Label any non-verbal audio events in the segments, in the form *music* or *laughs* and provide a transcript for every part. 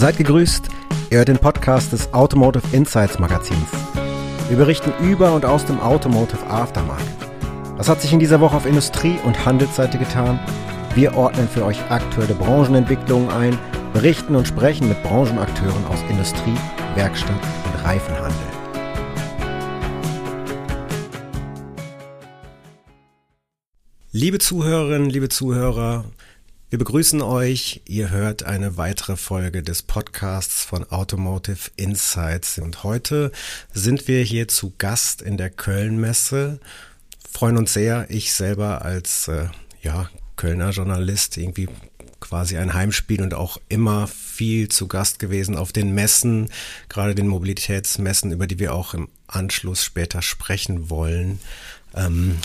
Seid gegrüßt, ihr hört den Podcast des Automotive Insights Magazins. Wir berichten über und aus dem Automotive Aftermarket. Was hat sich in dieser Woche auf Industrie- und Handelsseite getan? Wir ordnen für euch aktuelle Branchenentwicklungen ein, berichten und sprechen mit Branchenakteuren aus Industrie, Werkstatt und Reifenhandel. Liebe Zuhörerinnen, liebe Zuhörer, wir begrüßen euch. Ihr hört eine weitere Folge des Podcasts von Automotive Insights. Und heute sind wir hier zu Gast in der Köln-Messe. Freuen uns sehr. Ich selber als äh, ja, Kölner Journalist irgendwie quasi ein Heimspiel und auch immer viel zu Gast gewesen auf den Messen, gerade den Mobilitätsmessen, über die wir auch im Anschluss später sprechen wollen. Ähm,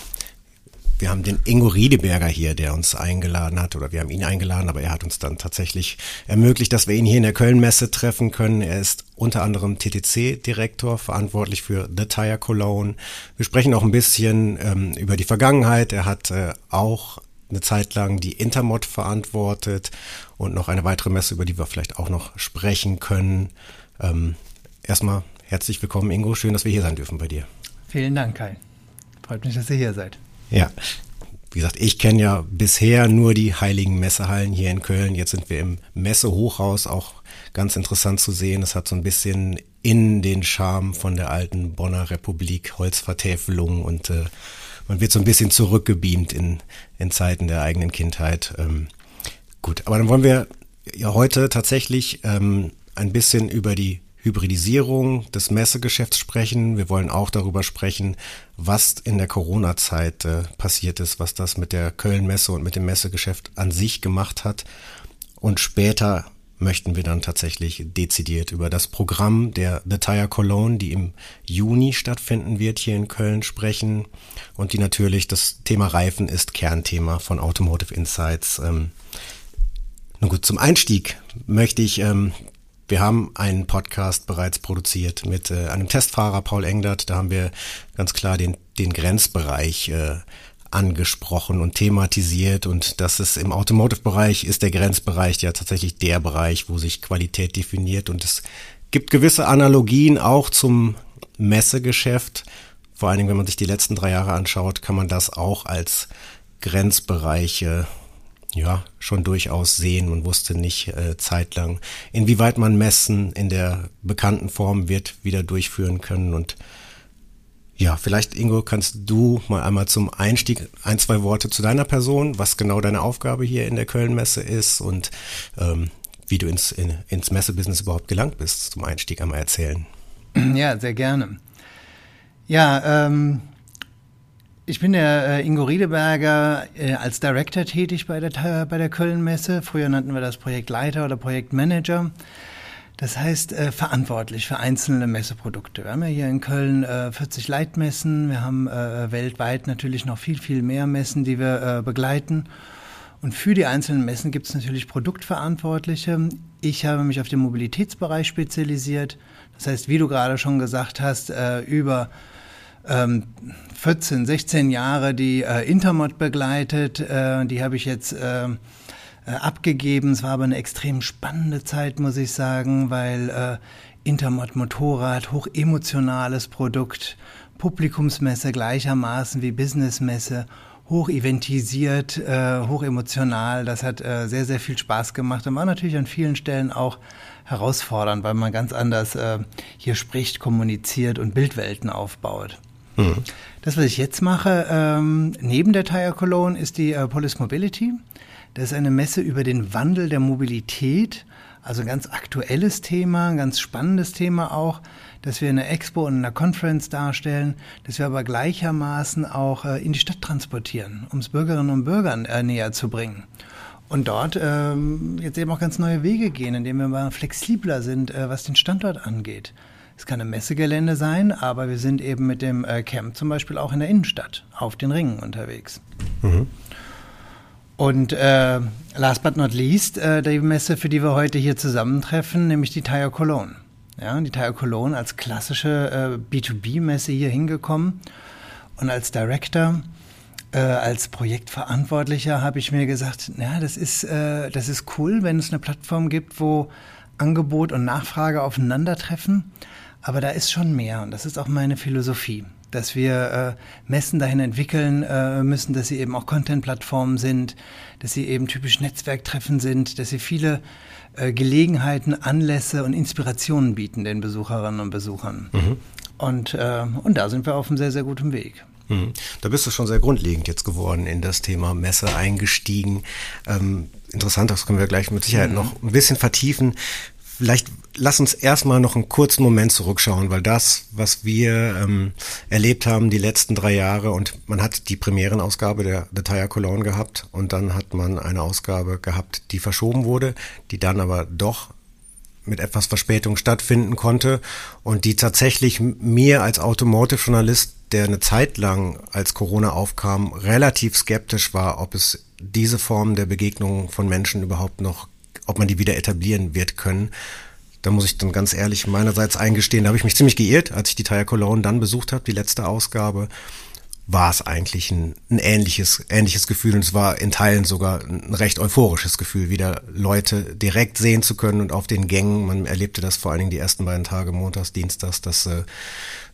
wir haben den Ingo Riedeberger hier, der uns eingeladen hat, oder wir haben ihn eingeladen, aber er hat uns dann tatsächlich ermöglicht, dass wir ihn hier in der Köln-Messe treffen können. Er ist unter anderem TTC-Direktor, verantwortlich für The Tire Cologne. Wir sprechen auch ein bisschen ähm, über die Vergangenheit. Er hat äh, auch eine Zeit lang die Intermod verantwortet und noch eine weitere Messe, über die wir vielleicht auch noch sprechen können. Ähm, erstmal herzlich willkommen, Ingo. Schön, dass wir hier sein dürfen bei dir. Vielen Dank, Kai. Freut mich, dass ihr hier seid. Ja. Wie gesagt, ich kenne ja bisher nur die heiligen Messehallen hier in Köln. Jetzt sind wir im Messehochhaus, auch ganz interessant zu sehen. Es hat so ein bisschen in den Charme von der alten Bonner Republik, Holzvertäfelung und äh, man wird so ein bisschen zurückgebeamt in, in Zeiten der eigenen Kindheit. Ähm, gut, aber dann wollen wir ja heute tatsächlich ähm, ein bisschen über die Hybridisierung des Messegeschäfts sprechen. Wir wollen auch darüber sprechen, was in der Corona-Zeit äh, passiert ist, was das mit der Köln-Messe und mit dem Messegeschäft an sich gemacht hat. Und später möchten wir dann tatsächlich dezidiert über das Programm der The Tire Cologne, die im Juni stattfinden wird, hier in Köln sprechen und die natürlich das Thema Reifen ist Kernthema von Automotive Insights. Ähm, nun gut, zum Einstieg möchte ich ähm, wir haben einen Podcast bereits produziert mit äh, einem Testfahrer, Paul Engdert. Da haben wir ganz klar den, den Grenzbereich äh, angesprochen und thematisiert. Und das ist im Automotive-Bereich ist der Grenzbereich ja tatsächlich der Bereich, wo sich Qualität definiert. Und es gibt gewisse Analogien auch zum Messegeschäft. Vor allen Dingen, wenn man sich die letzten drei Jahre anschaut, kann man das auch als Grenzbereiche ja schon durchaus sehen. Man wusste nicht äh, zeitlang, inwieweit man Messen in der bekannten Form wird wieder durchführen können. Und ja, vielleicht Ingo, kannst du mal einmal zum Einstieg ein, zwei Worte zu deiner Person, was genau deine Aufgabe hier in der Köln-Messe ist und ähm, wie du ins, in, ins Messebusiness überhaupt gelangt bist, zum Einstieg einmal erzählen. Ja, sehr gerne. Ja, ähm, ich bin der äh, Ingo Riedeberger äh, als Director tätig bei der, bei der Köln-Messe. Früher nannten wir das Projektleiter oder Projektmanager. Das heißt, äh, verantwortlich für einzelne Messeprodukte. Wir haben ja hier in Köln äh, 40 Leitmessen. Wir haben äh, weltweit natürlich noch viel, viel mehr Messen, die wir äh, begleiten. Und für die einzelnen Messen gibt es natürlich Produktverantwortliche. Ich habe mich auf den Mobilitätsbereich spezialisiert. Das heißt, wie du gerade schon gesagt hast, äh, über 14, 16 Jahre die äh, Intermod begleitet. Äh, die habe ich jetzt äh, äh, abgegeben. Es war aber eine extrem spannende Zeit, muss ich sagen, weil Intermod Motorrad, hochemotionales Produkt, Publikumsmesse gleichermaßen wie Businessmesse, hoch eventisiert, äh, hoch emotional. Das hat äh, sehr, sehr viel Spaß gemacht und war natürlich an vielen Stellen auch herausfordernd, weil man ganz anders äh, hier spricht, kommuniziert und Bildwelten aufbaut. Mhm. Das, was ich jetzt mache, ähm, neben der Tire Cologne, ist die äh, Polis Mobility. Das ist eine Messe über den Wandel der Mobilität. Also ein ganz aktuelles Thema, ein ganz spannendes Thema auch, dass wir eine Expo und eine Conference darstellen, dass wir aber gleichermaßen auch äh, in die Stadt transportieren, um es Bürgerinnen und Bürgern äh, näher zu bringen. Und dort ähm, jetzt eben auch ganz neue Wege gehen, indem wir mal flexibler sind, äh, was den Standort angeht. Es kann ein Messegelände sein, aber wir sind eben mit dem äh, Camp zum Beispiel auch in der Innenstadt auf den Ringen unterwegs. Mhm. Und äh, last but not least, äh, die Messe, für die wir heute hier zusammentreffen, nämlich die Tire Cologne. Ja, die Tire Cologne als klassische äh, B2B-Messe hier hingekommen. Und als Director, äh, als Projektverantwortlicher habe ich mir gesagt, ja, das ist, äh, das ist cool, wenn es eine Plattform gibt, wo Angebot und Nachfrage aufeinandertreffen. Aber da ist schon mehr und das ist auch meine Philosophie, dass wir äh, Messen dahin entwickeln äh, müssen, dass sie eben auch Content-Plattformen sind, dass sie eben typisch Netzwerktreffen sind, dass sie viele äh, Gelegenheiten, Anlässe und Inspirationen bieten den Besucherinnen und Besuchern. Mhm. Und, äh, und da sind wir auf einem sehr, sehr guten Weg. Mhm. Da bist du schon sehr grundlegend jetzt geworden in das Thema Messe eingestiegen. Ähm, interessant, das können wir gleich mit Sicherheit mhm. noch ein bisschen vertiefen. Vielleicht lass uns erstmal noch einen kurzen Moment zurückschauen, weil das, was wir ähm, erlebt haben die letzten drei Jahre und man hat die Premierenausgabe der Detail Cologne gehabt und dann hat man eine Ausgabe gehabt, die verschoben wurde, die dann aber doch mit etwas Verspätung stattfinden konnte und die tatsächlich mir als Automotive-Journalist, der eine Zeit lang, als Corona aufkam, relativ skeptisch war, ob es diese Form der Begegnung von Menschen überhaupt noch ob man die wieder etablieren wird können. Da muss ich dann ganz ehrlich meinerseits eingestehen, da habe ich mich ziemlich geirrt, als ich die Tire Cologne dann besucht habe, die letzte Ausgabe, war es eigentlich ein, ein ähnliches, ähnliches Gefühl und es war in Teilen sogar ein recht euphorisches Gefühl, wieder Leute direkt sehen zu können und auf den Gängen. Man erlebte das vor allen Dingen die ersten beiden Tage, montags, dienstags, dass äh,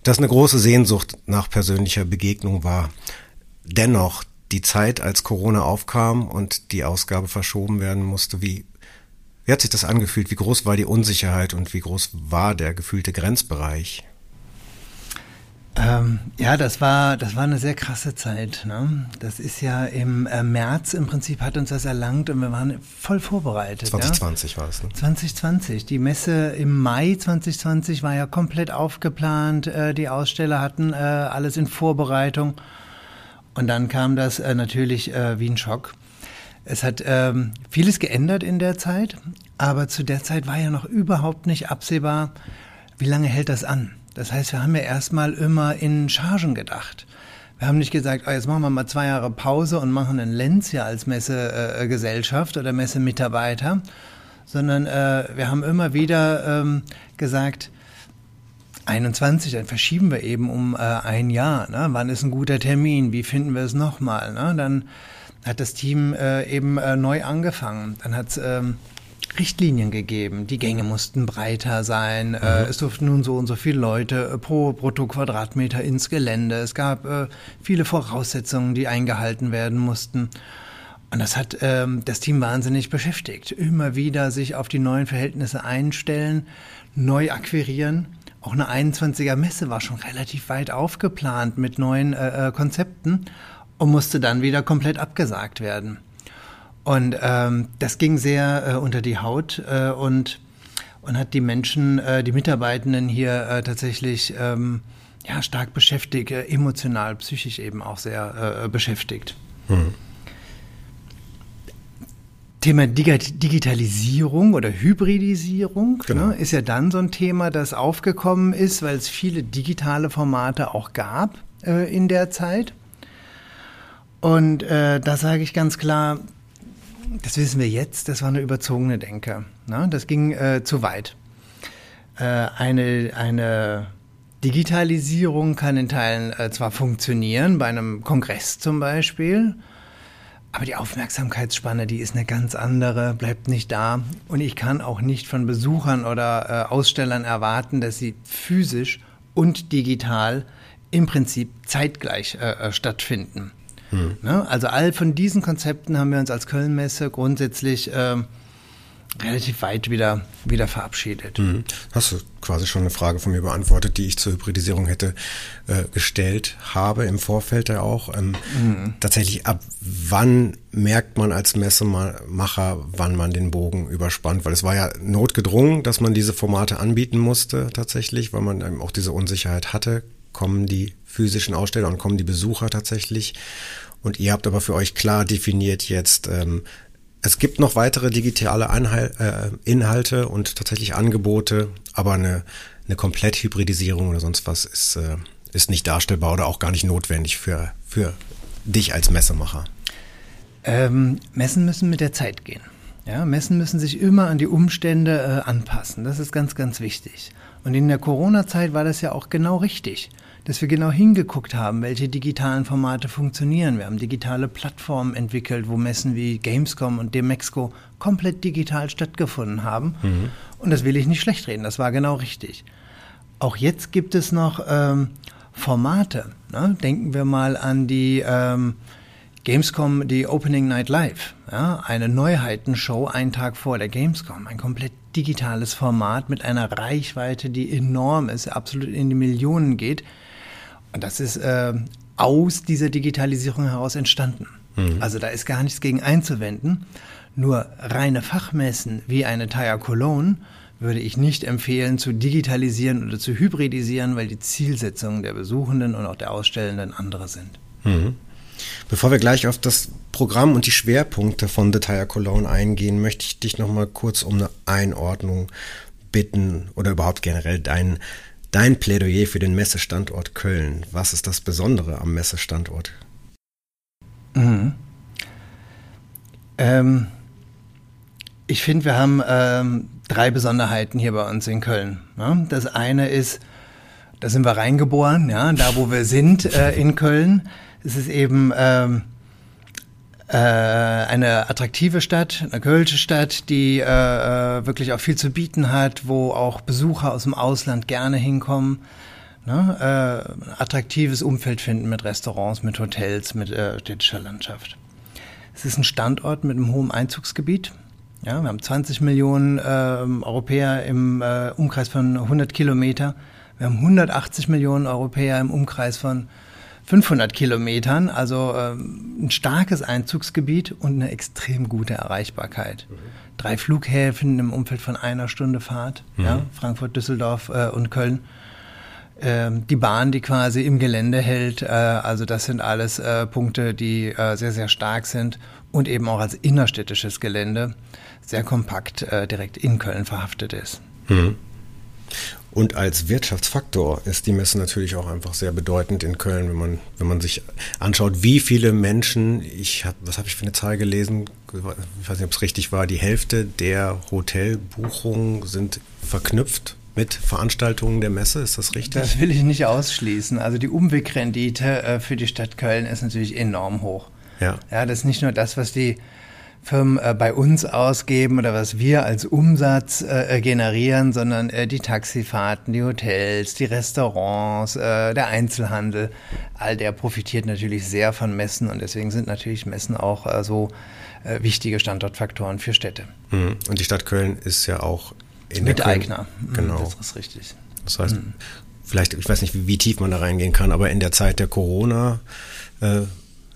das eine große Sehnsucht nach persönlicher Begegnung war. Dennoch, die Zeit, als Corona aufkam und die Ausgabe verschoben werden musste, wie wie hat sich das angefühlt? Wie groß war die Unsicherheit und wie groß war der gefühlte Grenzbereich? Ähm, ja, das war, das war eine sehr krasse Zeit. Ne? Das ist ja im äh, März im Prinzip hat uns das erlangt und wir waren voll vorbereitet. 2020 ja? war es, ne? 2020. Die Messe im Mai 2020 war ja komplett aufgeplant. Äh, die Aussteller hatten äh, alles in Vorbereitung. Und dann kam das äh, natürlich äh, wie ein Schock. Es hat ähm, vieles geändert in der Zeit, aber zu der Zeit war ja noch überhaupt nicht absehbar, wie lange hält das an. Das heißt, wir haben ja erstmal immer in Chargen gedacht. Wir haben nicht gesagt, oh, jetzt machen wir mal zwei Jahre Pause und machen einen Lenz ja als Messegesellschaft äh, oder Messemitarbeiter, sondern äh, wir haben immer wieder ähm, gesagt, 21, dann verschieben wir eben um äh, ein Jahr. Ne? Wann ist ein guter Termin? Wie finden wir es nochmal? Ne? Dann hat das Team äh, eben äh, neu angefangen. Dann hat es ähm, Richtlinien gegeben. Die Gänge mussten breiter sein. Äh, mhm. Äh, es durften nun so und so viele Leute äh, pro Bruttoquadratmeter ins Gelände. Es gab äh, viele Voraussetzungen, die eingehalten werden mussten. Und das hat ähm, das Team wahnsinnig beschäftigt. Immer wieder sich auf die neuen Verhältnisse einstellen, neu akquirieren. Auch eine 21er Messe war schon relativ weit aufgeplant mit neuen äh, äh Konzepten und musste dann wieder komplett abgesagt werden. Und ähm, das ging sehr äh, unter die Haut äh, und, und hat die Menschen, äh, die Mitarbeitenden hier äh, tatsächlich ähm, ja, stark beschäftigt, äh, emotional, psychisch eben auch sehr äh, beschäftigt. Mhm. Thema Digitalisierung oder Hybridisierung genau. ne, ist ja dann so ein Thema, das aufgekommen ist, weil es viele digitale Formate auch gab äh, in der Zeit. Und äh, da sage ich ganz klar, das wissen wir jetzt, das war eine überzogene Denke. Ne? Das ging äh, zu weit. Äh, eine, eine Digitalisierung kann in Teilen äh, zwar funktionieren, bei einem Kongress zum Beispiel, aber die Aufmerksamkeitsspanne, die ist eine ganz andere, bleibt nicht da. Und ich kann auch nicht von Besuchern oder äh, Ausstellern erwarten, dass sie physisch und digital im Prinzip zeitgleich äh, äh stattfinden. Hm. Ne? Also all von diesen Konzepten haben wir uns als Kölnmesse grundsätzlich ähm, relativ weit wieder, wieder verabschiedet. Mhm. Hast du quasi schon eine Frage von mir beantwortet, die ich zur Hybridisierung hätte äh, gestellt habe im Vorfeld ja auch. Ähm, mhm. Tatsächlich, ab wann merkt man als Messemacher, wann man den Bogen überspannt? Weil es war ja notgedrungen, dass man diese Formate anbieten musste tatsächlich, weil man eben auch diese Unsicherheit hatte. Kommen die physischen Aussteller und kommen die Besucher tatsächlich. Und ihr habt aber für euch klar definiert jetzt, ähm, es gibt noch weitere digitale Einhal äh, Inhalte und tatsächlich Angebote, aber eine, eine Komplett-Hybridisierung oder sonst was ist, äh, ist nicht darstellbar oder auch gar nicht notwendig für, für dich als Messemacher. Ähm, Messen müssen mit der Zeit gehen. Ja, Messen müssen sich immer an die Umstände äh, anpassen. Das ist ganz, ganz wichtig. Und in der Corona-Zeit war das ja auch genau richtig. Dass wir genau hingeguckt haben, welche digitalen Formate funktionieren. Wir haben digitale Plattformen entwickelt, wo Messen wie Gamescom und Demexco komplett digital stattgefunden haben. Mhm. Und das will ich nicht schlecht reden, das war genau richtig. Auch jetzt gibt es noch ähm, Formate. Ne? Denken wir mal an die ähm, Gamescom, die Opening Night Live. Ja? Eine Neuheitenshow einen Tag vor der Gamescom. Ein komplett digitales Format mit einer Reichweite, die enorm ist, absolut in die Millionen geht. Und das ist äh, aus dieser Digitalisierung heraus entstanden. Mhm. Also da ist gar nichts gegen einzuwenden. Nur reine Fachmessen wie eine Tire Cologne würde ich nicht empfehlen, zu digitalisieren oder zu hybridisieren, weil die Zielsetzungen der Besuchenden und auch der Ausstellenden andere sind. Mhm. Bevor wir gleich auf das Programm und die Schwerpunkte von The Tire Cologne eingehen, möchte ich dich noch mal kurz um eine Einordnung bitten oder überhaupt generell dein, dein Plädoyer für den Messestandort Köln. Was ist das Besondere am Messestandort? Mhm. Ähm, ich finde, wir haben ähm, drei Besonderheiten hier bei uns in Köln. Ja, das eine ist, da sind wir reingeboren, ja, da wo wir sind äh, in Köln. Es ist eben ähm, äh, eine attraktive Stadt, eine kölsche Stadt, die äh, äh wirklich auch viel zu bieten hat, wo auch Besucher aus dem Ausland gerne hinkommen. Ne? Äh, attraktives Umfeld finden mit Restaurants, mit Hotels, mit äh, städtischer Landschaft. Es ist ein Standort mit einem hohen Einzugsgebiet. Ja, wir haben 20 Millionen äh, Europäer im äh, Umkreis von 100 Kilometer. Wir haben 180 Millionen Europäer im Umkreis von 500 Kilometern. Also äh, ein starkes Einzugsgebiet und eine extrem gute Erreichbarkeit. Mhm. Drei Flughäfen im Umfeld von einer Stunde Fahrt. Mhm. Ja, Frankfurt, Düsseldorf äh, und Köln. Ähm, die Bahn, die quasi im Gelände hält. Äh, also das sind alles äh, Punkte, die sehr, sehr stark sind und eben auch als innerstädtisches Gelände sehr kompakt direkt in Köln verhaftet ist. Mhm. Und als Wirtschaftsfaktor ist die Messe natürlich auch einfach sehr bedeutend in Köln, wenn man, wenn man sich anschaut, wie viele Menschen, ich hab, was habe ich für eine Zahl gelesen, ich weiß nicht, ob es richtig war, die Hälfte der Hotelbuchungen sind verknüpft mit Veranstaltungen der Messe, ist das richtig? Das will ich nicht ausschließen. Also die Umwegrendite äh, für die Stadt Köln ist natürlich enorm hoch. Ja. ja, das ist nicht nur das, was die Firmen äh, bei uns ausgeben oder was wir als Umsatz äh, äh, generieren, sondern äh, die Taxifahrten, die Hotels, die Restaurants, äh, der Einzelhandel, all der profitiert natürlich sehr von Messen und deswegen sind natürlich Messen auch äh, so wichtige Standortfaktoren für Städte. Mhm. Und die Stadt Köln ist ja auch in Miteigner. Mhm, genau. Das ist richtig. Das heißt, mhm. vielleicht, ich weiß nicht, wie, wie, tief man da reingehen kann, aber in der Zeit der Corona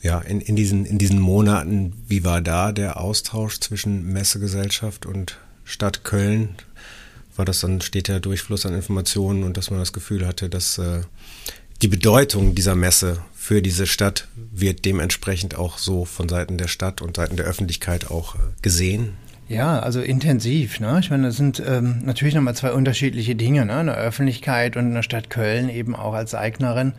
ja, in, in, diesen, in diesen Monaten, wie war da der Austausch zwischen Messegesellschaft und Stadt Köln? War das dann steter Durchfluss an Informationen und dass man das Gefühl hatte, dass äh, die Bedeutung dieser Messe für diese Stadt wird dementsprechend auch so von Seiten der Stadt und Seiten der Öffentlichkeit auch äh, gesehen? Ja, also intensiv. Ne? Ich meine, das sind ähm, natürlich nochmal zwei unterschiedliche Dinge. Ne? Eine Öffentlichkeit und eine Stadt Köln eben auch als Eignerin.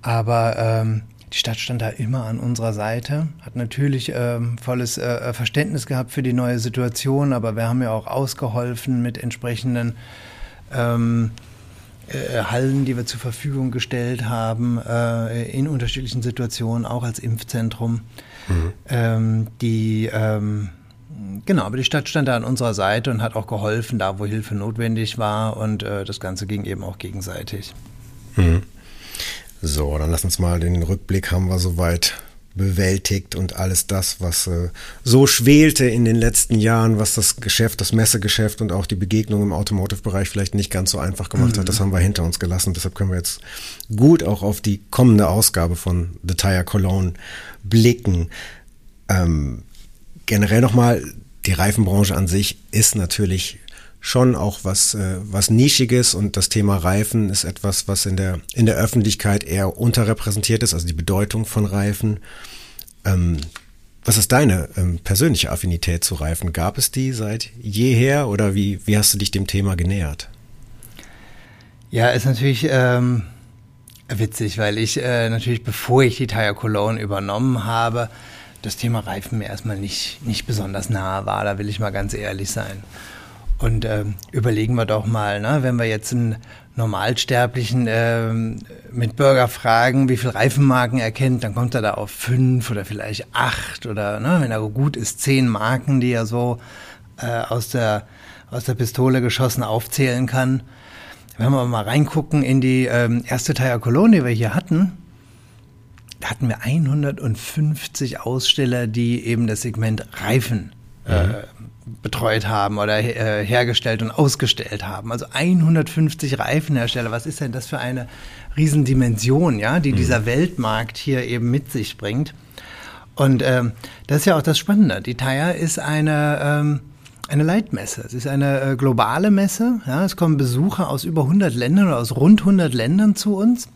Aber ähm, die Stadt stand da immer an unserer Seite, hat natürlich ähm, volles äh, Verständnis gehabt für die neue Situation, aber wir haben ja auch ausgeholfen mit entsprechenden ähm, äh, Hallen, die wir zur Verfügung gestellt haben, äh, in unterschiedlichen Situationen, auch als Impfzentrum. Mhm. Ähm, die ähm, Genau, aber die Stadt stand da an unserer Seite und hat auch geholfen, da wo Hilfe notwendig war und äh, das Ganze ging eben auch gegenseitig. Mhm. So, dann lass uns mal den Rückblick haben wir soweit bewältigt und alles das, was äh, so schwelte in den letzten Jahren, was das Geschäft, das Messegeschäft und auch die Begegnung im Automotive-Bereich vielleicht nicht ganz so einfach gemacht mhm. hat, das haben wir hinter uns gelassen. Deshalb können wir jetzt gut auch auf die kommende Ausgabe von The Tire Cologne blicken. Ähm, generell nochmal, die Reifenbranche an sich ist natürlich schon auch was, äh, was Nischiges und das Thema Reifen ist etwas, was in der, in der Öffentlichkeit eher unterrepräsentiert ist, also die Bedeutung von Reifen. Ähm, was ist deine ähm, persönliche Affinität zu Reifen? Gab es die seit jeher oder wie, wie hast du dich dem Thema genähert? Ja, ist natürlich ähm, witzig, weil ich äh, natürlich, bevor ich die Tire Cologne übernommen habe, das Thema Reifen mir erstmal nicht, nicht besonders nahe war, da will ich mal ganz ehrlich sein. Und äh, überlegen wir doch mal, ne, wenn wir jetzt einen Normalsterblichen äh, mit Burger fragen, wie viel Reifenmarken er kennt, dann kommt er da auf fünf oder vielleicht acht oder, ne, wenn er gut ist, zehn Marken, die er so äh, aus, der, aus der Pistole geschossen aufzählen kann. Wenn wir mal reingucken in die ähm, erste Tire Cologne, die wir hier hatten, da hatten wir 150 Aussteller, die eben das Segment Reifen äh, mhm. Betreut haben oder äh, hergestellt und ausgestellt haben. Also 150 Reifenhersteller. Was ist denn das für eine Riesendimension, ja, die mhm. dieser Weltmarkt hier eben mit sich bringt? Und ähm, das ist ja auch das Spannende. Die Tire ist eine ähm, eine Leitmesse. Es ist eine äh, globale Messe. Ja, es kommen Besucher aus über 100 Ländern oder aus rund 100 Ländern zu uns.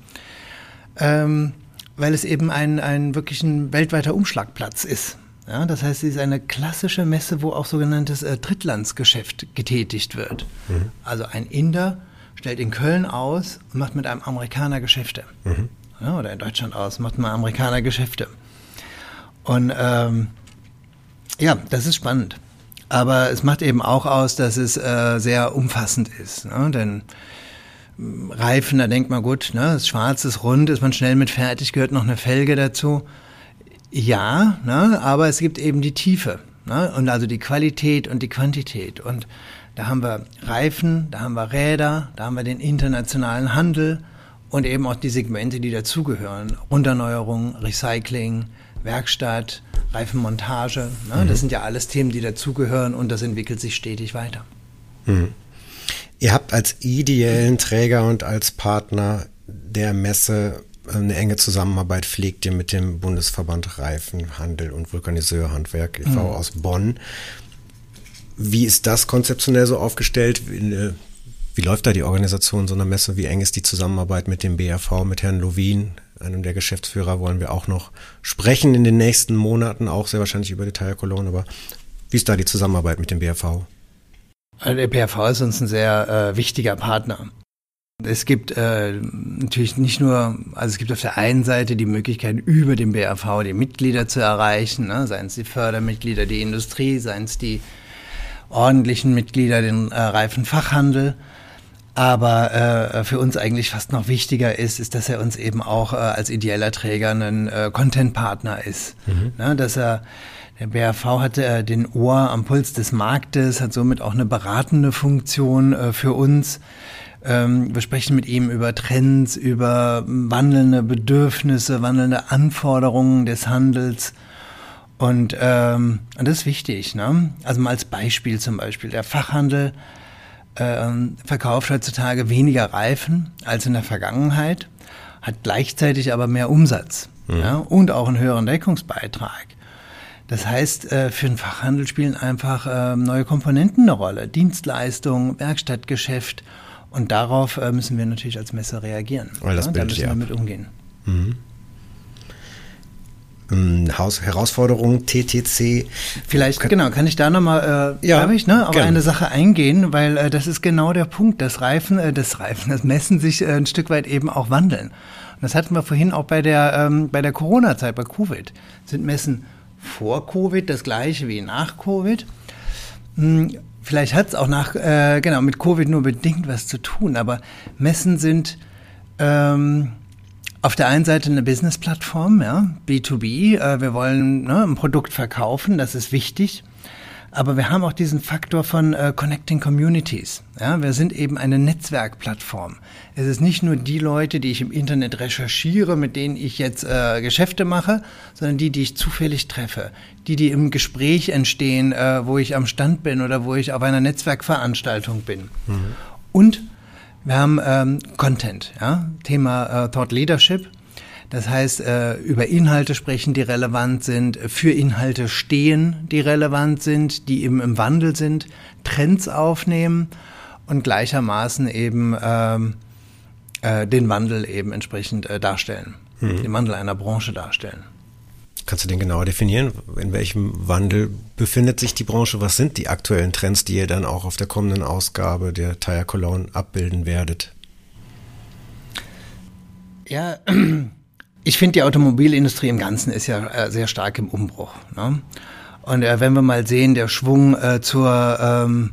Ähm, weil es eben ein, ein wirklich ein weltweiter Umschlagplatz ist. Ja, das heißt, es ist eine klassische Messe, wo auch sogenanntes äh, Drittlandsgeschäft getätigt wird. Mhm. Also ein Inder stellt in Köln aus und macht mit einem Amerikaner Geschäfte. Mhm. Ja, oder in Deutschland aus, macht mit einem Amerikaner Geschäfte. Und ähm, ja, das ist spannend. Aber es macht eben auch aus, dass es äh, sehr umfassend ist. Ne? Denn Reifen, da denkt man, gut, ne, das schwarz ist rund, ist man schnell mit fertig, gehört noch eine Felge dazu. Ja, ne, aber es gibt eben die Tiefe. Ne, und also die Qualität und die Quantität. Und da haben wir Reifen, da haben wir Räder, da haben wir den internationalen Handel und eben auch die Segmente, die dazugehören. Unterneuerung, Recycling, Werkstatt, Reifenmontage. Ne? Mhm. Das sind ja alles Themen, die dazugehören und das entwickelt sich stetig weiter. Mhm. Ihr habt als ideellen Träger und als Partner der Messe eine enge Zusammenarbeit pflegt ihr mit dem Bundesverband Reifenhandel und Vulkaniseurhandwerk e.V. Mhm. aus Bonn. Wie ist das konzeptionell so aufgestellt? Wie, äh, wie, läuft da die Organisation so einer Messe? Wie eng ist die Zusammenarbeit mit dem BRV, mit Herrn Lovin? Einem der Geschäftsführer wollen wir auch noch sprechen in den nächsten Monaten, auch sehr wahrscheinlich über Detail Cologne. Aber wie ist da die Zusammenarbeit mit dem BRV? Also der PRV ist uns ein sehr äh, wichtiger Partner. Es gibt äh, natürlich nicht nur, also es gibt auf der einen Seite die Möglichkeit, über den BRV die Mitglieder zu erreichen, ne? seien es die Fördermitglieder, die Industrie, seien es die ordentlichen Mitglieder, den äh, reifen Fachhandel. Aber äh, für uns eigentlich fast noch wichtiger ist, ist, dass er uns eben auch äh, als ideeller Träger ein äh, Content-Partner ist. Mhm. Ne? Dass er der BRV hatte äh, den Ohr am Puls des Marktes, hat somit auch eine beratende Funktion äh, für uns. Ähm, wir sprechen mit ihm über Trends, über wandelnde Bedürfnisse, wandelnde Anforderungen des Handels. Und, ähm, und das ist wichtig. Ne? Also mal als Beispiel zum Beispiel. Der Fachhandel ähm, verkauft heutzutage weniger Reifen als in der Vergangenheit, hat gleichzeitig aber mehr Umsatz mhm. ja, und auch einen höheren Deckungsbeitrag. Das heißt, äh, für den Fachhandel spielen einfach ähm, neue Komponenten eine Rolle. Dienstleistung, Werkstattgeschäft. Und darauf äh, müssen wir natürlich als Messe reagieren. Weil das ja, da müssen wir mit umgehen. Mhm. Ähm, Haus Herausforderung TTC. Vielleicht, kann, genau, kann ich da nochmal, äh, ja, ich, ne, auf gerne. eine Sache eingehen, weil äh, das ist genau der Punkt, das Reifen, äh, das Reifen, *laughs* das Messen sich äh, ein Stück weit eben auch wandeln. Und das hatten wir vorhin auch bei der, ähm, bei der Corona-Zeit, bei Covid. Sind Messen vor Covid das gleiche wie nach Covid. Vielleicht hat es auch nach, äh, genau, mit Covid nur bedingt was zu tun, aber Messen sind ähm, auf der einen Seite eine Business-Plattform, ja, B2B. Äh, wir wollen ne, ein Produkt verkaufen, das ist wichtig. Aber wir haben auch diesen Faktor von äh, Connecting Communities. Ja, wir sind eben eine Netzwerkplattform. Es ist nicht nur die Leute, die ich im Internet recherchiere, mit denen ich jetzt äh, Geschäfte mache, sondern die, die ich zufällig treffe, die, die im Gespräch entstehen, äh, wo ich am Stand bin oder wo ich auf einer Netzwerkveranstaltung bin. Mhm. Und wir haben ähm, Content, ja, Thema äh, Thought Leadership. Das heißt, äh, über Inhalte sprechen, die relevant sind, für Inhalte stehen, die relevant sind, die eben im Wandel sind, Trends aufnehmen und gleichermaßen eben ähm, äh, den Wandel eben entsprechend äh, darstellen, mhm. den Wandel einer Branche darstellen. Kannst du den genauer definieren? In welchem Wandel befindet sich die Branche? Was sind die aktuellen Trends, die ihr dann auch auf der kommenden Ausgabe der Tire Cologne abbilden werdet? Ja, *clears throat* ich finde, die Automobilindustrie im Ganzen ist ja äh, sehr stark im Umbruch. Ne? Und äh, wenn wir mal sehen, der Schwung äh, zur, ähm,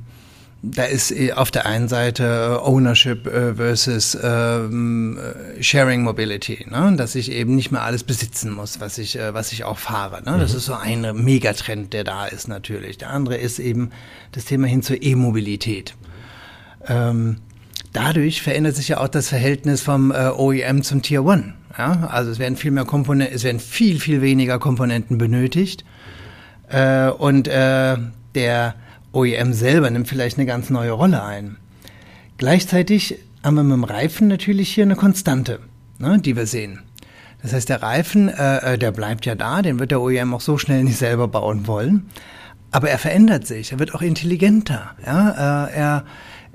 da ist äh, auf der einen Seite äh, Ownership äh, versus ähm, Sharing Mobility, ne? dass ich eben nicht mehr alles besitzen muss, was ich, was ich auch fahre. Ne? Das mhm. ist so ein Megatrend, der da ist natürlich. Der andere ist eben das Thema hin zur E-Mobilität. Ähm, dadurch verändert sich ja auch das Verhältnis vom OEM zum Tier One. Ja? Also es werden viel mehr Komponenten, es werden viel, viel weniger Komponenten benötigt. Äh, und äh, der OEM selber nimmt vielleicht eine ganz neue Rolle ein. Gleichzeitig haben wir mit dem Reifen natürlich hier eine Konstante, ne, die wir sehen. Das heißt, der Reifen, äh, äh der bleibt ja da, den wird der OEM auch so schnell nicht selber bauen wollen. Aber er verändert sich, er wird auch intelligenter. Ja? Äh, er,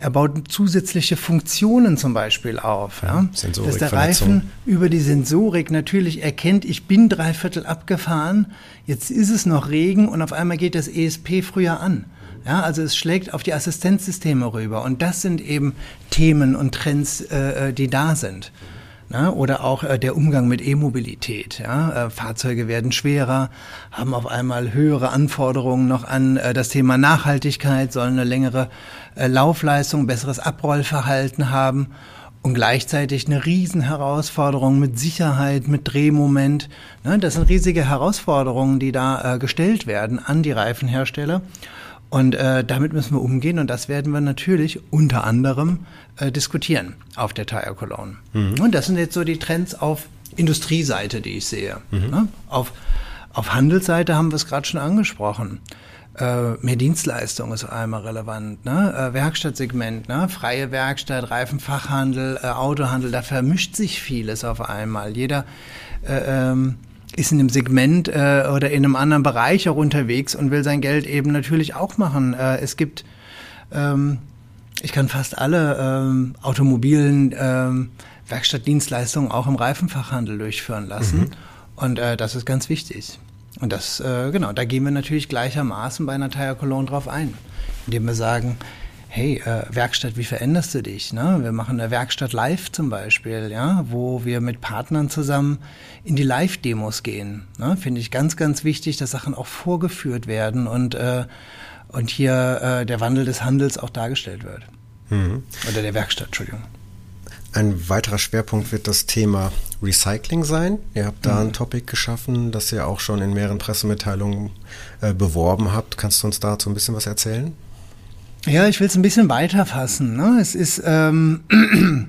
er baut zusätzliche Funktionen zum Beispiel auf. Ja? Sensorik, dass der Reifen über die Sensorik natürlich erkennt, ich bin drei Viertel abgefahren, jetzt ist es noch Regen und auf einmal geht das ESP früher an. Ja, also es schlägt auf die Assistenzsysteme rüber. Und das sind eben Themen und Trends, äh, äh die da sind. Na, oder auch äh, der Umgang mit E-Mobilität. Ja? Äh, Fahrzeuge werden schwerer, haben auf einmal höhere Anforderungen noch an äh, das Thema Nachhaltigkeit, sollen eine längere äh, Laufleistung, besseres Abrollverhalten haben und gleichzeitig eine Riesenherausforderung mit Sicherheit, mit Drehmoment. Ne? Das sind riesige Herausforderungen, die da äh, gestellt werden an die Reifenhersteller. Und äh, damit müssen wir umgehen und das werden wir natürlich unter anderem äh, diskutieren auf der Tire Cologne. Mhm. Und das sind jetzt so die Trends auf Industrieseite, die ich sehe. Mhm. Ne? Auf, auf Handelsseite haben wir es gerade schon angesprochen. Äh, mehr Dienstleistung ist einmal relevant, ne? Äh, Werkstattsegment, ne? freie Werkstatt, Reifenfachhandel, äh, Autohandel, da vermischt sich vieles auf einmal. Jeder äh, ähm, ist in einem Segment äh, oder in einem anderen Bereich auch unterwegs und will sein Geld eben natürlich auch machen. Äh, es gibt, ähm, ich kann fast alle ähm, automobilen ähm, Werkstattdienstleistungen auch im Reifenfachhandel durchführen lassen. Mhm. Und äh, das ist ganz wichtig. Und das, äh, genau, da gehen wir natürlich gleichermaßen bei einer Tire Cologne drauf ein, indem wir sagen, hey, äh, Werkstatt, wie veränderst du dich? Ne? Wir machen eine Werkstatt live zum Beispiel, ja, wo wir mit Partnern zusammen in die Live-Demos gehen. Ne? Finde ich ganz, ganz wichtig, dass Sachen auch vorgeführt werden und, äh, und hier äh, der Wandel des Handels auch dargestellt wird. Mhm. Oder der Werkstatt, Entschuldigung. Ein weiterer Schwerpunkt wird das Thema Recycling sein. Ihr habt da mhm. ein Topic geschaffen, das ihr auch schon in mehreren Pressemitteilungen äh, beworben habt. Kannst du uns dazu ein bisschen was erzählen? Ja, ich will es ein bisschen weiter fassen. Ne? Es ist ähm, *clears throat*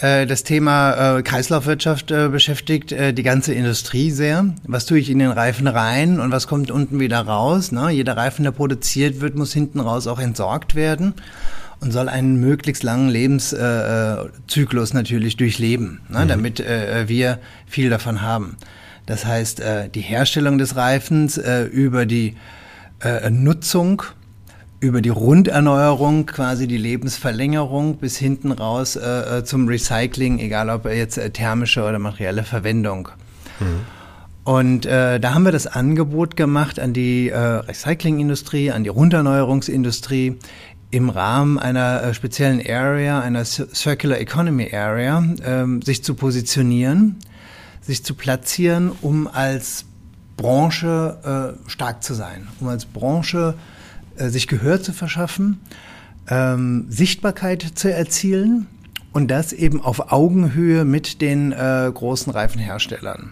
äh, das Thema äh, Kreislaufwirtschaft äh, beschäftigt äh, die ganze Industrie sehr. Was tue ich in den Reifen rein und was kommt unten wieder raus? Ne? Jeder Reifen, der produziert wird, muss hinten raus auch entsorgt werden und soll einen möglichst langen Lebenszyklus äh, natürlich durchleben, ne? Mhm. damit äh, wir viel davon haben. Das heißt, äh, die Herstellung des Reifens äh, über die äh, Nutzung über die Runderneuerung, quasi die Lebensverlängerung bis hinten raus äh, äh zum Recycling, egal ob jetzt äh, thermische oder materielle Verwendung. Mhm. Und äh, da haben wir das Angebot gemacht an die äh, Recyclingindustrie, an die Runderneuerungsindustrie im Rahmen einer äh, speziellen Area, einer Circular Economy Area, ähm, sich zu positionieren, sich zu platzieren, um als Branche äh, stark zu sein, um als Branche äh, sich Gehör zu verschaffen, ähm, Sichtbarkeit zu erzielen und das eben auf Augenhöhe mit den äh, großen Reifenherstellern.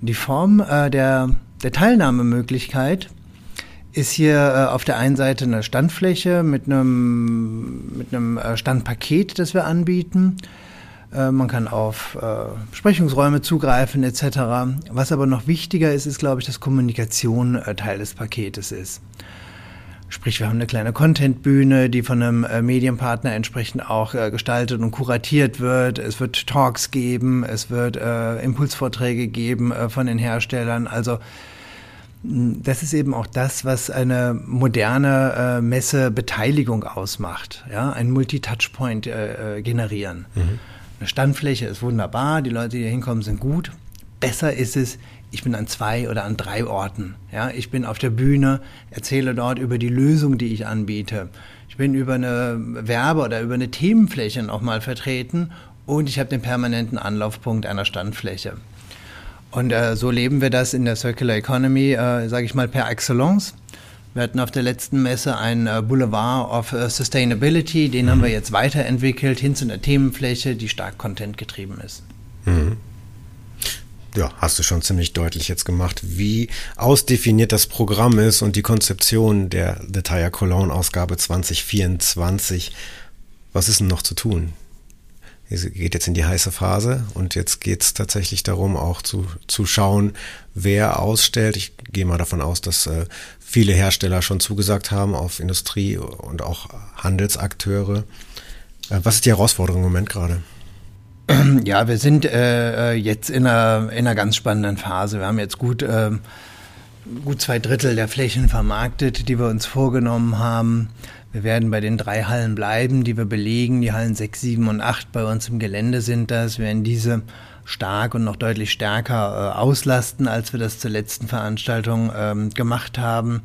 Die Form äh, der, der Teilnahmemöglichkeit ist hier äh, auf der einen Seite eine Standfläche mit einem, mit einem äh, Standpaket, das wir anbieten. Äh, man kann auf Besprechungsräume zugreifen etc. Was aber noch wichtiger ist, ist, glaube ich, dass Kommunikation Teil des Paketes ist. Sprich, wir haben eine kleine Contentbühne, die von einem äh, Medienpartner entsprechend auch äh, gestaltet und kuratiert wird. Es wird Talks geben, es wird äh, Impulsvorträge geben äh, von den Herstellern. Also das ist eben auch das, was eine moderne äh, Messebeteiligung ausmacht. Ja, ein Multi-Touchpoint äh, generieren. Mhm. Eine Standfläche ist wunderbar, die Leute, die hier hinkommen, sind gut. Besser ist es, ich bin an zwei oder an drei Orten. Ja, ich bin auf der Bühne, erzähle dort über die Lösung, die ich anbiete. Ich bin über eine Werbe- oder über eine Themenfläche nochmal vertreten und ich habe den permanenten Anlaufpunkt einer Standfläche. Und äh, so leben wir das in der Circular Economy, äh, sage ich mal, per Excellence. Wir hatten auf der letzten Messe einen äh, Boulevard of äh, Sustainability, den mhm. haben wir jetzt weiterentwickelt hin zu einer Themenfläche, die stark Content getrieben ist. Mhm. Ja, hast du schon ziemlich deutlich jetzt gemacht, wie ausdefiniert das Programm ist und die Konzeption der Detail Cologne Ausgabe 2024. Was ist denn noch zu tun? Es geht jetzt in die heiße Phase und jetzt geht es tatsächlich darum, auch zu, zu schauen, wer ausstellt. Ich gehe mal davon aus, dass äh, viele Hersteller schon zugesagt haben auf Industrie und auch Handelsakteure. Äh, was ist die Herausforderung im Moment gerade? *clears throat* Ja, wir sind äh, äh, jetzt in einer, in einer ganz spannenden Phase. Wir haben jetzt gut, äh, gut zwei Drittel der Flächen vermarktet, die wir uns vorgenommen haben. Wir werden bei den drei Hallen bleiben, die wir belegen. Die Hallen 6, 7 und 8 bei uns im Gelände sind das. Wir werden diese stark und noch deutlich stärker äh, auslasten, als wir das zur letzten Veranstaltung ähm, gemacht haben.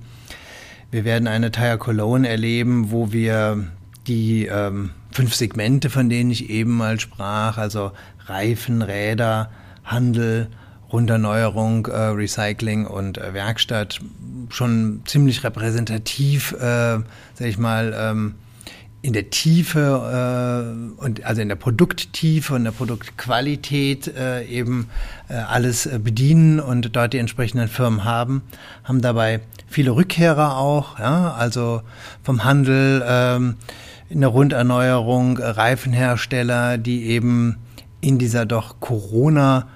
Wir werden eine Tire Cologne erleben, wo wir die ähm, fünf Segmente, von denen ich eben mal sprach, also Reifen, Räder, Handel, Runderneuerung, äh, Recycling und äh, Werkstatt. Schon ziemlich repräsentativ, äh, sag ich mal, ähm, in der Tiefe äh, und also in der Produkttiefe und der Produktqualität äh, eben äh, alles äh, bedienen und dort die entsprechenden Firmen haben, haben dabei viele Rückkehrer auch, ja, also vom Handel ähm, in der Runderneuerung, äh, Reifenhersteller, die eben in dieser doch Corona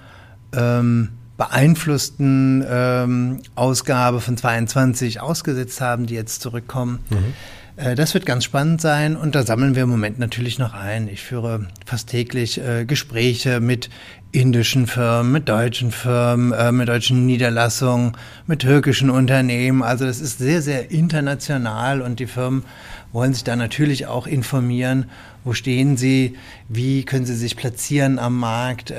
ähm, beeinflussten ähm, Ausgabe von 22 ausgesetzt haben, die jetzt zurückkommen. Mhm. Äh, das wird ganz spannend sein und da sammeln wir im Moment natürlich noch ein. Ich führe fast täglich äh, Gespräche mit indischen Firmen, mit deutschen Firmen, äh, mit deutschen Niederlassungen, mit türkischen Unternehmen. Also das ist sehr, sehr international und die Firmen wollen sich da natürlich auch informieren, wo stehen sie, wie können sie sich platzieren am Markt, äh,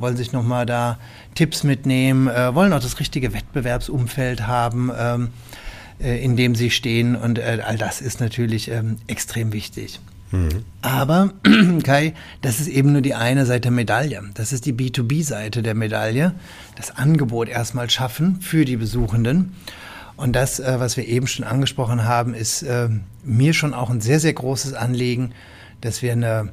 wollen sich nochmal da Tipps mitnehmen, wollen auch das richtige Wettbewerbsumfeld haben, ähm, äh, in dem sie stehen und äh, all das ist natürlich ähm, extrem wichtig. Mhm. Aber, *clears throat* Kai, das ist eben nur die eine Seite der Medaille. Das ist die B2B-Seite der Medaille. Das Angebot erstmal schaffen für die Besuchenden. Und das, äh, was wir eben schon angesprochen haben, ist äh, mir schon auch ein sehr, sehr großes Anliegen, dass wir eine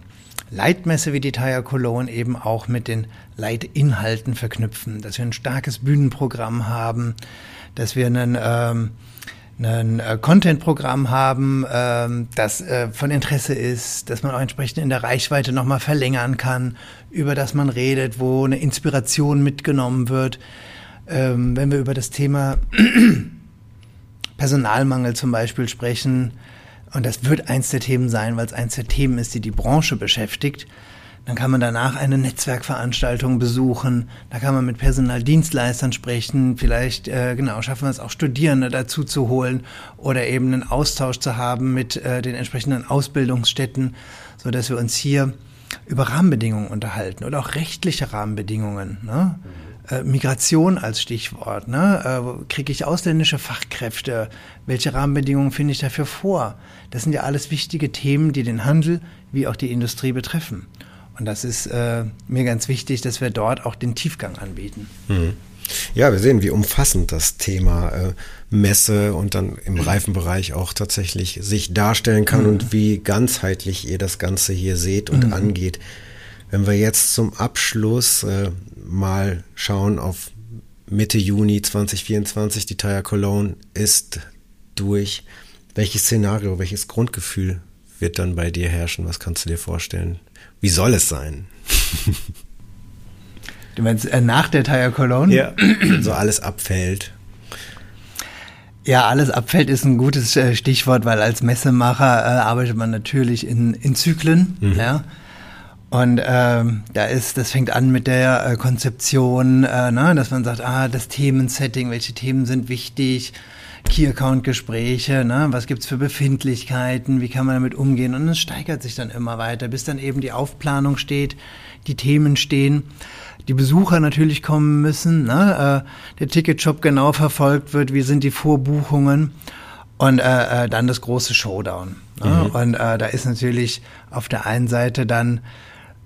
Leitmesse wie die Tire Cologne eben auch mit den Leitinhalten verknüpfen, dass wir ein starkes Bühnenprogramm haben, dass wir einen, ähm, ein äh, Content-Programm haben, ähm, das äh, von Interesse ist, dass man auch entsprechend in der Reichweite nochmal verlängern kann, über das man redet, wo eine Inspiration mitgenommen wird. Ähm, wenn wir über das Thema *clears throat* Personalmangel zum Beispiel sprechen, und das wird eins der Themen sein, weil es eins der Themen ist, die die Branche beschäftigt, dann kann man danach eine Netzwerkveranstaltung besuchen, da kann man mit Personaldienstleistern sprechen, vielleicht äh, genau schaffen wir es auch Studierende dazu zu holen oder eben einen Austausch zu haben mit äh, den entsprechenden Ausbildungsstätten, so dass wir uns hier über Rahmenbedingungen unterhalten oder auch rechtliche Rahmenbedingungen. Ne? Äh, Migration als Stichwort. Ne? Äh, Kriege ich ausländische Fachkräfte? Welche Rahmenbedingungen finde ich dafür vor? Das sind ja alles wichtige Themen, die den Handel wie auch die Industrie betreffen. Und das ist äh, mir ganz wichtig, dass wir dort auch den Tiefgang anbieten. Mhm. Ja, wir sehen, wie umfassend das Thema äh, Messe und dann im mhm. Reifenbereich auch tatsächlich sich darstellen kann mhm. und wie ganzheitlich ihr das Ganze hier seht und mhm. angeht. Wenn wir jetzt zum Abschluss äh, mal schauen auf Mitte Juni 2024, die Tire Cologne ist durch. Welches Szenario, welches Grundgefühl wird dann bei dir herrschen? Was kannst du dir vorstellen? Wie soll es sein? *laughs* Du meinst äh, nach der Tire Cologne? Ja, so alles abfällt. Ja, alles abfällt ist ein gutes äh, Stichwort, weil als Messemacher äh, arbeitet man natürlich in, in Zyklen. Mhm. Ja. Und ähm, da ist, das fängt an mit der äh, Konzeption, äh, ne, dass man sagt, ah, das Themensetting, welche Themen sind wichtig, Key-Account-Gespräche, ne, was gibt's für Befindlichkeiten, wie kann man damit umgehen und es steigert sich dann immer weiter, bis dann eben die Aufplanung steht, die Themen stehen, die Besucher natürlich kommen müssen, ne, äh, der Ticketshop genau verfolgt wird, wie sind die Vorbuchungen und äh, äh, dann das große Showdown. Ne? Mhm. Und äh, da ist natürlich auf der einen Seite dann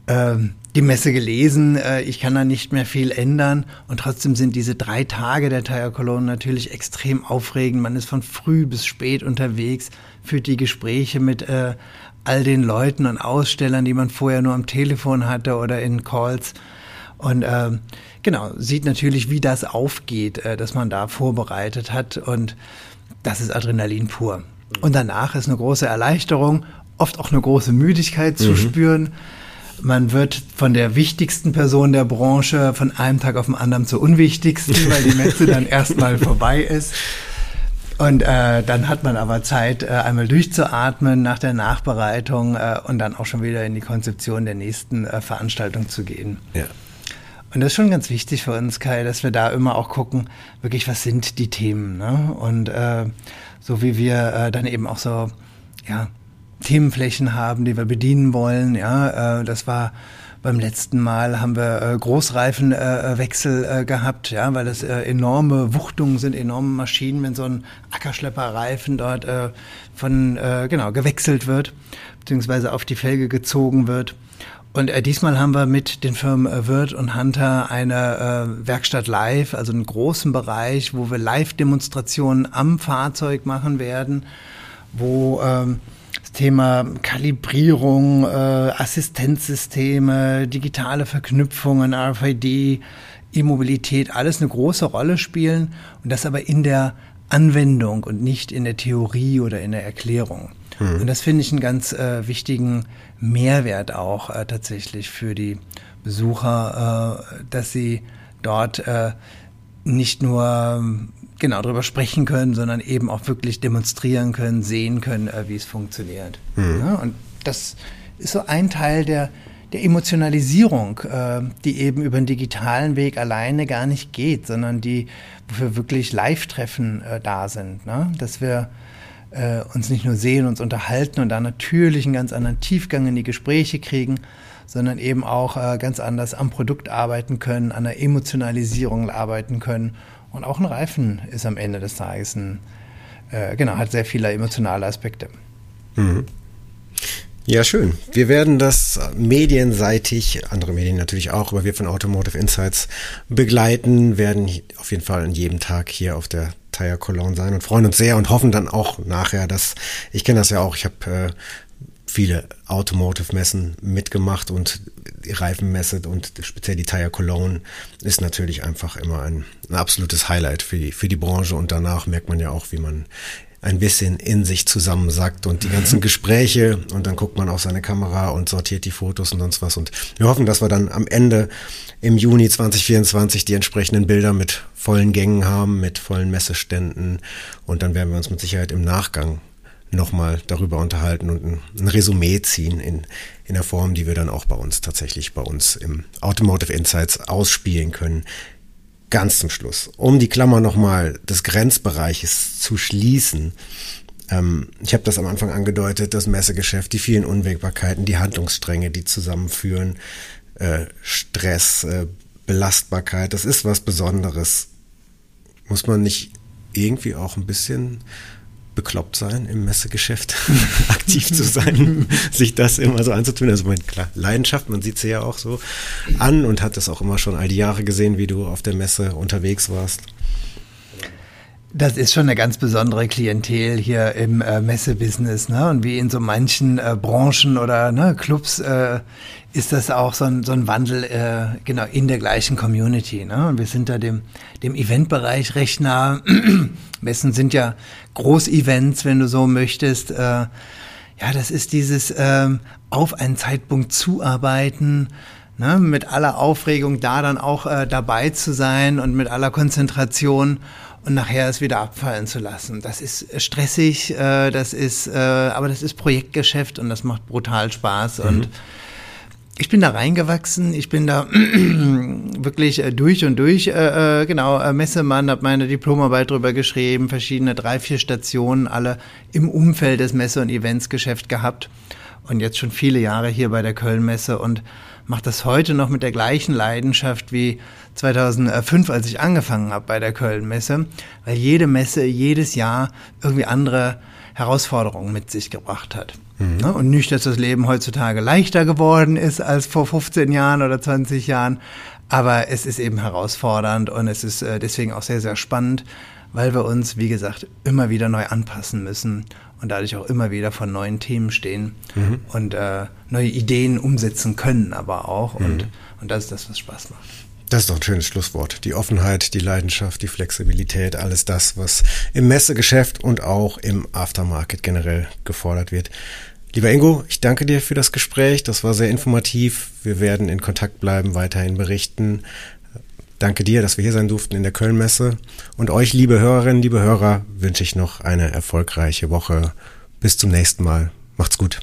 ähm, die Messe gelesen. Äh, ich kann da nicht mehr viel ändern. Und trotzdem sind diese drei Tage der Tire Cologne natürlich extrem aufregend. Man ist von früh bis spät unterwegs, führt die Gespräche mit äh, all den Leuten und Ausstellern, die man vorher nur am Telefon hatte oder in Calls. Und äh, genau, sieht natürlich, wie das aufgeht, äh, dass man da vorbereitet hat. Und das ist Adrenalin pur. Und danach ist eine große Erleichterung, oft auch eine große Müdigkeit zu mhm. spüren. Man wird von der wichtigsten Person der Branche von einem Tag auf den anderen zur unwichtigsten, weil die Messe *laughs* dann erstmal vorbei ist. Und äh, dann hat man aber Zeit, äh, einmal durchzuatmen nach der Nachbereitung äh, und dann auch schon wieder in die Konzeption der nächsten äh, Veranstaltung zu gehen. Ja. Und das ist schon ganz wichtig für uns, Kai, dass wir da immer auch gucken, wirklich, was sind die Themen. Ne? Und äh, so wie wir äh, dann eben auch so, ja, Themenflächen haben, die wir bedienen wollen. Ja, äh, das war beim letzten Mal haben wir äh, Großreifenwechsel äh, gehabt, ja, weil das äh, enorme Wuchtungen sind, enorme Maschinen, wenn so ein Ackerschlepperreifen dort äh, von äh, genau gewechselt wird, beziehungsweise auf die Felge gezogen wird. Und äh, diesmal haben wir mit den Firmen äh, Wirt und Hunter eine äh, Werkstatt live, also einen großen Bereich, wo wir Live-Demonstrationen am Fahrzeug machen werden, wo ähm, Thema Kalibrierung, äh, Assistenzsysteme, digitale Verknüpfungen, RFID, E-Mobilität, alles eine große Rolle spielen und das aber in der Anwendung und nicht in der Theorie oder in der Erklärung. Mhm. Und das finde ich einen ganz äh, wichtigen Mehrwert auch äh, tatsächlich für die Besucher, äh, dass sie dort äh, nicht nur genau darüber sprechen können, sondern eben auch wirklich demonstrieren können, sehen können, äh, wie es funktioniert. Mhm. Ja, und das ist so ein Teil der, der Emotionalisierung, äh, die eben über den digitalen Weg alleine gar nicht geht, sondern die, wofür wirklich Live-Treffen äh, da sind. Ne? Dass wir äh, uns nicht nur sehen, uns unterhalten und da natürlich einen ganz anderen Tiefgang in die Gespräche kriegen, sondern eben auch äh, ganz anders am Produkt arbeiten können, an der Emotionalisierung arbeiten können und auch ein Reifen ist am Ende des Tages ein, äh, genau, hat sehr viele emotionale Aspekte. Mhm. Ja, schön. Wir werden das medienseitig, andere Medien natürlich auch, aber wir von Automotive Insights begleiten, werden auf jeden Fall an jedem Tag hier auf der Tire Cologne sein und freuen uns sehr und hoffen dann auch nachher, dass, ich kenne das ja auch, ich habe äh, viele Automotive-Messen mitgemacht und die Reifenmesse und speziell die Tire Cologne ist natürlich einfach immer ein, ein, absolutes Highlight für die, für die Branche. Und danach merkt man ja auch, wie man ein bisschen in sich zusammensackt und die ganzen *laughs* Gespräche. Und dann guckt man auf seine Kamera und sortiert die Fotos und sonst was. Und wir hoffen, dass wir dann am Ende im Juni 2024 die entsprechenden Bilder mit vollen Gängen haben, mit vollen Messeständen. Und dann werden wir uns mit Sicherheit im Nachgang nochmal darüber unterhalten und ein, Resümee ziehen in, in der Form, die wir dann auch bei uns tatsächlich bei uns im Automotive Insights ausspielen können. Ganz zum Schluss, um die Klammer nochmal des Grenzbereiches zu schließen. Ähm, ich habe das am Anfang angedeutet, das Messegeschäft, die vielen Unwägbarkeiten, die Handlungsstränge, die zusammenführen, äh, Stress, äh, Belastbarkeit, das ist was Besonderes. Muss man nicht irgendwie auch ein bisschen bekloppt sein, im Messegeschäft *laughs* *laughs* aktiv zu sein, sich das immer so anzutun. Also meine klar, Leidenschaft, man sieht sie ja auch so an und hat das auch immer schon all die Jahre gesehen, wie du auf der Messe unterwegs warst. Das ist schon eine ganz besondere Klientel hier im äh, Messebusiness, ne? Und wie in so manchen äh, Branchen oder ne, Clubs äh, ist das auch so ein, so ein Wandel äh, genau in der gleichen Community. Ne? Und wir sind da dem, dem Eventbereich recht nah. *clears throat* Messen sind ja Großevents, wenn du so möchtest. Äh, ja, das ist dieses äh, auf einen Zeitpunkt zuarbeiten, ne? mit aller Aufregung da dann auch äh, dabei zu sein und mit aller Konzentration und nachher es wieder abfallen zu lassen. Das ist stressig, äh, das ist, äh, aber das ist Projektgeschäft und das macht brutal Spaß mhm. und ich bin da reingewachsen, ich bin da *clears throat* wirklich äh, durch und durch, äh, äh, genau, äh, Messemann, habe meine Diplomarbeit drüber geschrieben, verschiedene drei, vier Stationen, alle im Umfeld des Messe- und Eventsgeschäft gehabt und jetzt schon viele Jahre hier bei der Köln-Messe und mache das heute noch mit der gleichen Leidenschaft wie 2005, als ich angefangen habe bei der Köln-Messe, weil jede Messe jedes Jahr irgendwie andere Herausforderungen mit sich gebracht hat. Mhm. Ne? Und nicht, dass das Leben heutzutage leichter geworden ist als vor 15 Jahren oder 20 Jahren, aber es ist eben herausfordernd und es ist äh, deswegen auch sehr, sehr spannend, weil wir uns, wie gesagt, immer wieder neu anpassen müssen und dadurch auch immer wieder vor neuen Themen stehen mhm. und äh, neue Ideen umsetzen können, aber auch. Mhm. Und, und das ist das, was Spaß macht. Das ist doch ein schönes Schlusswort. Die Offenheit, die Leidenschaft, die Flexibilität, alles das, was im Messegeschäft und auch im Aftermarket generell gefordert wird. Lieber Ingo, ich danke dir für das Gespräch. Das war sehr informativ. Wir werden in Kontakt bleiben, weiterhin berichten. Danke dir, dass wir hier sein durften in der Kölnmesse. Und euch, liebe Hörerinnen, liebe Hörer, wünsche ich noch eine erfolgreiche Woche. Bis zum nächsten Mal. Macht's gut.